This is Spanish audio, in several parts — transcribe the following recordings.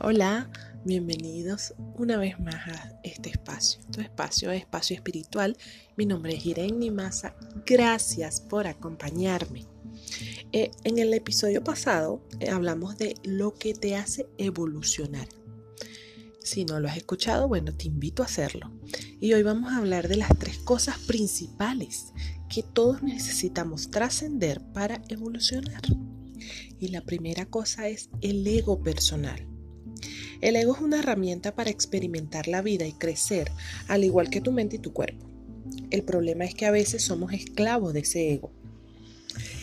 Hola, bienvenidos una vez más a este espacio, tu espacio, espacio espiritual. Mi nombre es Irene Maza. Gracias por acompañarme. Eh, en el episodio pasado eh, hablamos de lo que te hace evolucionar. Si no lo has escuchado, bueno, te invito a hacerlo. Y hoy vamos a hablar de las tres cosas principales que todos necesitamos trascender para evolucionar. Y la primera cosa es el ego personal. El ego es una herramienta para experimentar la vida y crecer, al igual que tu mente y tu cuerpo. El problema es que a veces somos esclavos de ese ego.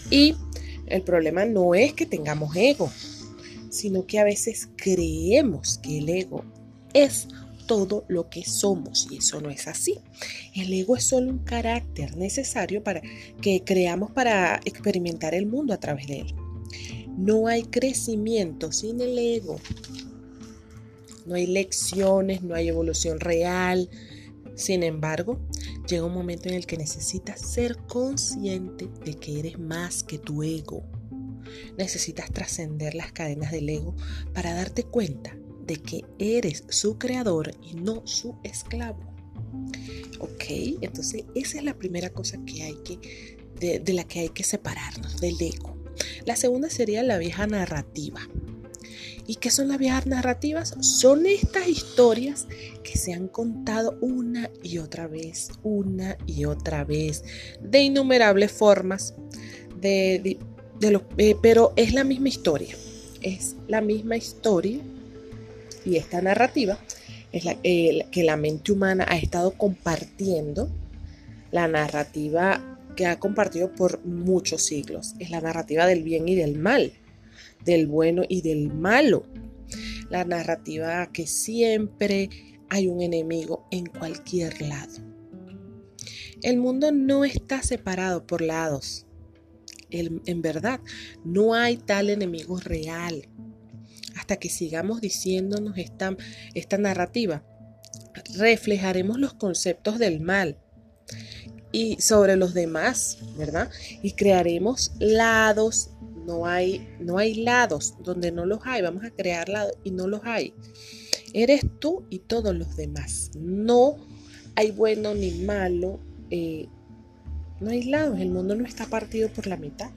Y el problema no es que tengamos ego, sino que a veces creemos que el ego es todo lo que somos y eso no es así. El ego es solo un carácter necesario para que creamos para experimentar el mundo a través de él. No hay crecimiento sin el ego. No hay lecciones, no hay evolución real. Sin embargo, llega un momento en el que necesitas ser consciente de que eres más que tu ego. Necesitas trascender las cadenas del ego para darte cuenta de que eres su creador y no su esclavo. Ok, entonces esa es la primera cosa que hay que, de, de la que hay que separarnos, del ego. La segunda sería la vieja narrativa. ¿Y qué son las viejas narrativas? Son estas historias que se han contado una y otra vez, una y otra vez, de innumerables formas, de, eh, pero es la misma historia. Es la misma historia y esta narrativa es la que la mente humana ha estado compartiendo, la narrativa que ha compartido por muchos siglos. Es la narrativa del bien y del mal, del bueno y del malo. La narrativa que siempre hay un enemigo en cualquier lado. El mundo no está separado por lados. en verdad, no hay tal enemigo real. Hasta que sigamos diciéndonos esta, esta narrativa, reflejaremos los conceptos del mal y sobre los demás, ¿verdad? Y crearemos lados, no hay, no hay lados donde no los hay, vamos a crear lados y no los hay. Eres tú y todos los demás. No hay bueno ni malo, eh, no hay lados, el mundo no está partido por la mitad.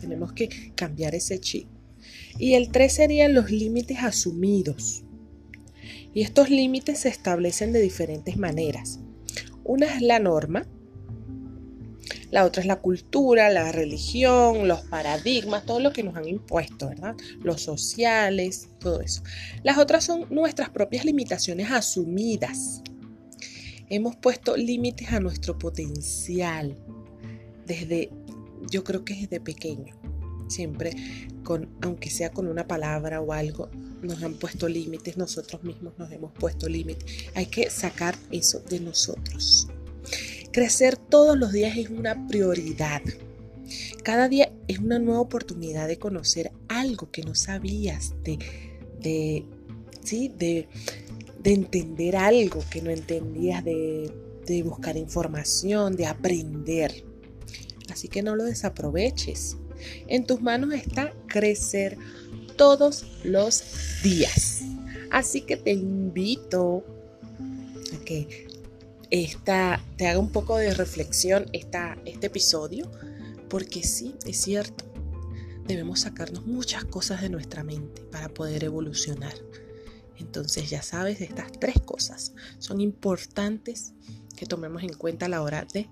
Tenemos que cambiar ese chip. Y el 3 serían los límites asumidos. Y estos límites se establecen de diferentes maneras. Una es la norma, la otra es la cultura, la religión, los paradigmas, todo lo que nos han impuesto, ¿verdad? Los sociales, todo eso. Las otras son nuestras propias limitaciones asumidas. Hemos puesto límites a nuestro potencial desde, yo creo que desde pequeño. Siempre, con, aunque sea con una palabra o algo, nos han puesto límites, nosotros mismos nos hemos puesto límites. Hay que sacar eso de nosotros. Crecer todos los días es una prioridad. Cada día es una nueva oportunidad de conocer algo que no sabías, de, de, ¿sí? de, de entender algo que no entendías, de, de buscar información, de aprender. Así que no lo desaproveches. En tus manos está crecer todos los días. Así que te invito a que esta, te haga un poco de reflexión esta, este episodio, porque sí, es cierto, debemos sacarnos muchas cosas de nuestra mente para poder evolucionar. Entonces ya sabes, estas tres cosas son importantes que tomemos en cuenta a la hora de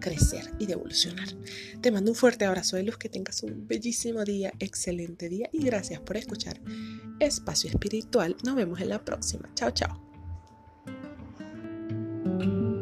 crecer y de evolucionar. Te mando un fuerte abrazo de luz, que tengas un bellísimo día, excelente día y gracias por escuchar Espacio Espiritual. Nos vemos en la próxima. Chao, chao. Thank you